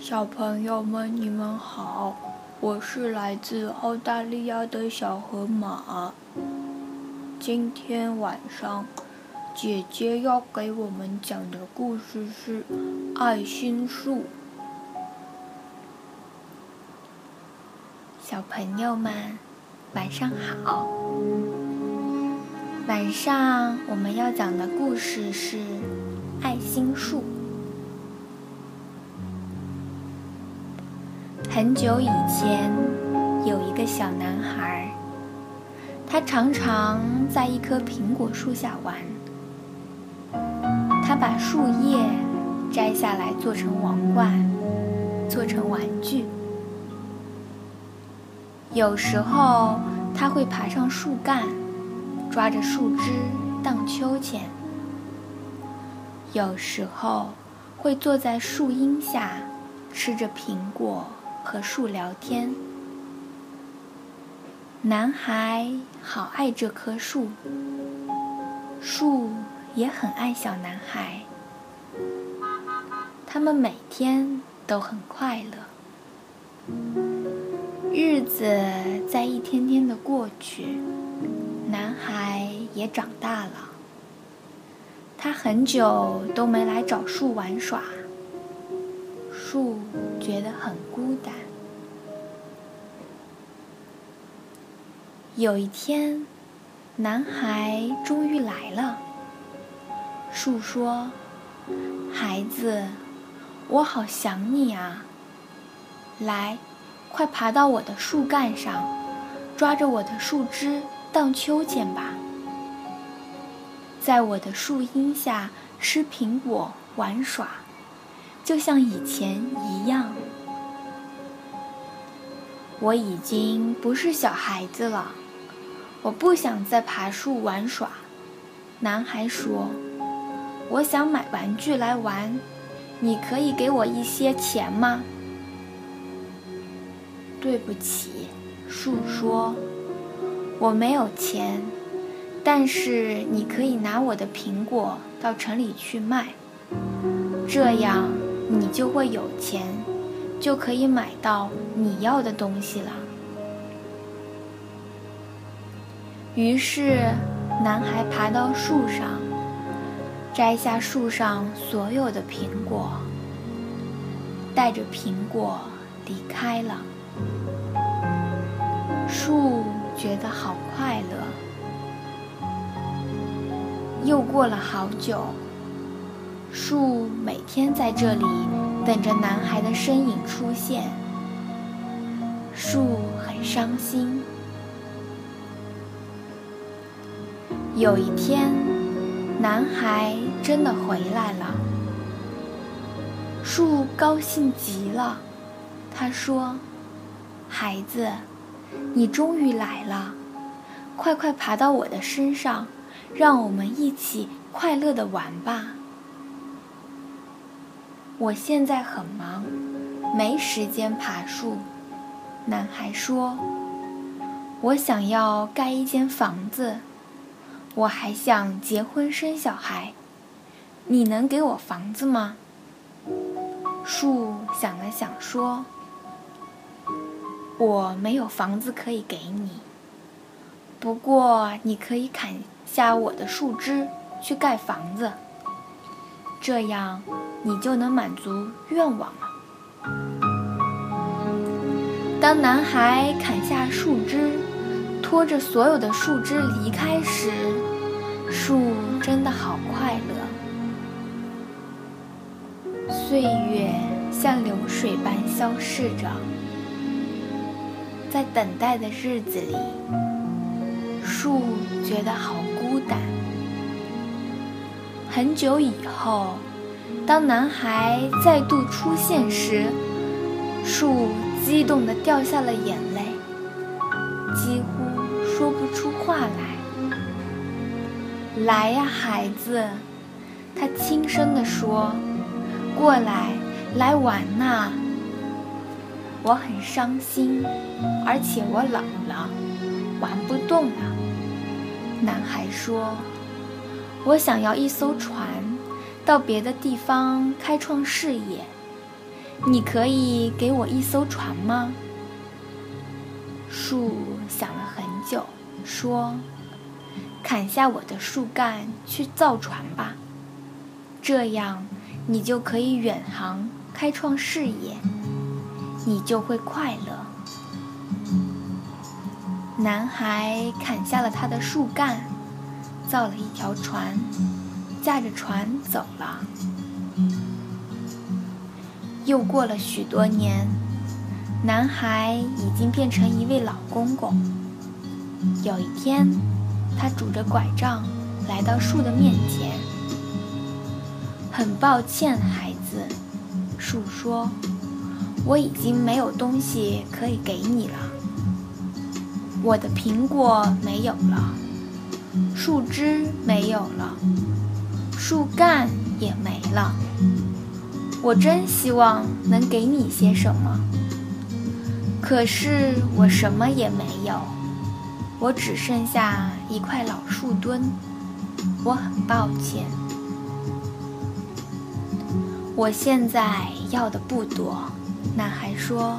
小朋友们，你们好，我是来自澳大利亚的小河马。今天晚上，姐姐要给我们讲的故事是《爱心树》。小朋友们，晚上好。晚上我们要讲的故事是《爱心树》。很久以前，有一个小男孩，他常常在一棵苹果树下玩。他把树叶摘下来做成王冠，做成玩具。有时候，他会爬上树干，抓着树枝荡秋千；有时候，会坐在树荫下，吃着苹果。和树聊天，男孩好爱这棵树，树也很爱小男孩，他们每天都很快乐。日子在一天天的过去，男孩也长大了，他很久都没来找树玩耍。树觉得很孤单。有一天，男孩终于来了。树说：“孩子，我好想你啊！来，快爬到我的树干上，抓着我的树枝荡秋千吧，在我的树荫下吃苹果玩耍。”就像以前一样，我已经不是小孩子了，我不想再爬树玩耍。男孩说：“我想买玩具来玩，你可以给我一些钱吗？”对不起，树说：“我没有钱，但是你可以拿我的苹果到城里去卖，这样。”你就会有钱，就可以买到你要的东西了。于是，男孩爬到树上，摘下树上所有的苹果，带着苹果离开了。树觉得好快乐。又过了好久。树每天在这里等着男孩的身影出现。树很伤心。有一天，男孩真的回来了。树高兴极了，他说：“孩子，你终于来了，快快爬到我的身上，让我们一起快乐的玩吧。”我现在很忙，没时间爬树。男孩说：“我想要盖一间房子，我还想结婚生小孩。你能给我房子吗？”树想了想说：“我没有房子可以给你，不过你可以砍下我的树枝去盖房子，这样。”你就能满足愿望了。当男孩砍下树枝，拖着所有的树枝离开时，树真的好快乐。岁月像流水般消逝着，在等待的日子里，树觉得好孤单。很久以后。当男孩再度出现时，树激动地掉下了眼泪，几乎说不出话来。来呀，孩子，他轻声地说：“过来，来玩呐！”我很伤心，而且我冷了，玩不动了。男孩说：“我想要一艘船。”到别的地方开创事业。你可以给我一艘船吗？”树想了很久，说：“砍下我的树干去造船吧，这样你就可以远航开创事业，你就会快乐。”男孩砍下了他的树干，造了一条船，驾着船走了。又过了许多年，男孩已经变成一位老公公。有一天，他拄着拐杖来到树的面前。很抱歉，孩子，树说：“我已经没有东西可以给你了。我的苹果没有了，树枝没有了，树干也没了。”我真希望能给你些什么，可是我什么也没有，我只剩下一块老树墩，我很抱歉。我现在要的不多，男孩说，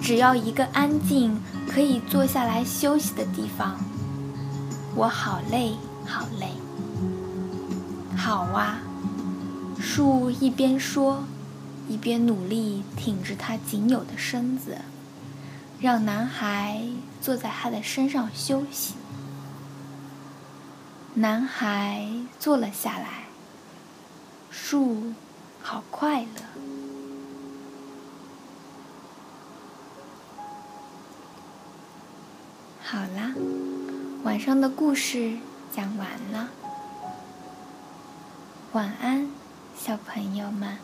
只要一个安静可以坐下来休息的地方。我好累，好累。好啊。树一边说，一边努力挺直它仅有的身子，让男孩坐在他的身上休息。男孩坐了下来。树好快乐。好啦，晚上的故事讲完了。晚安。小朋友们。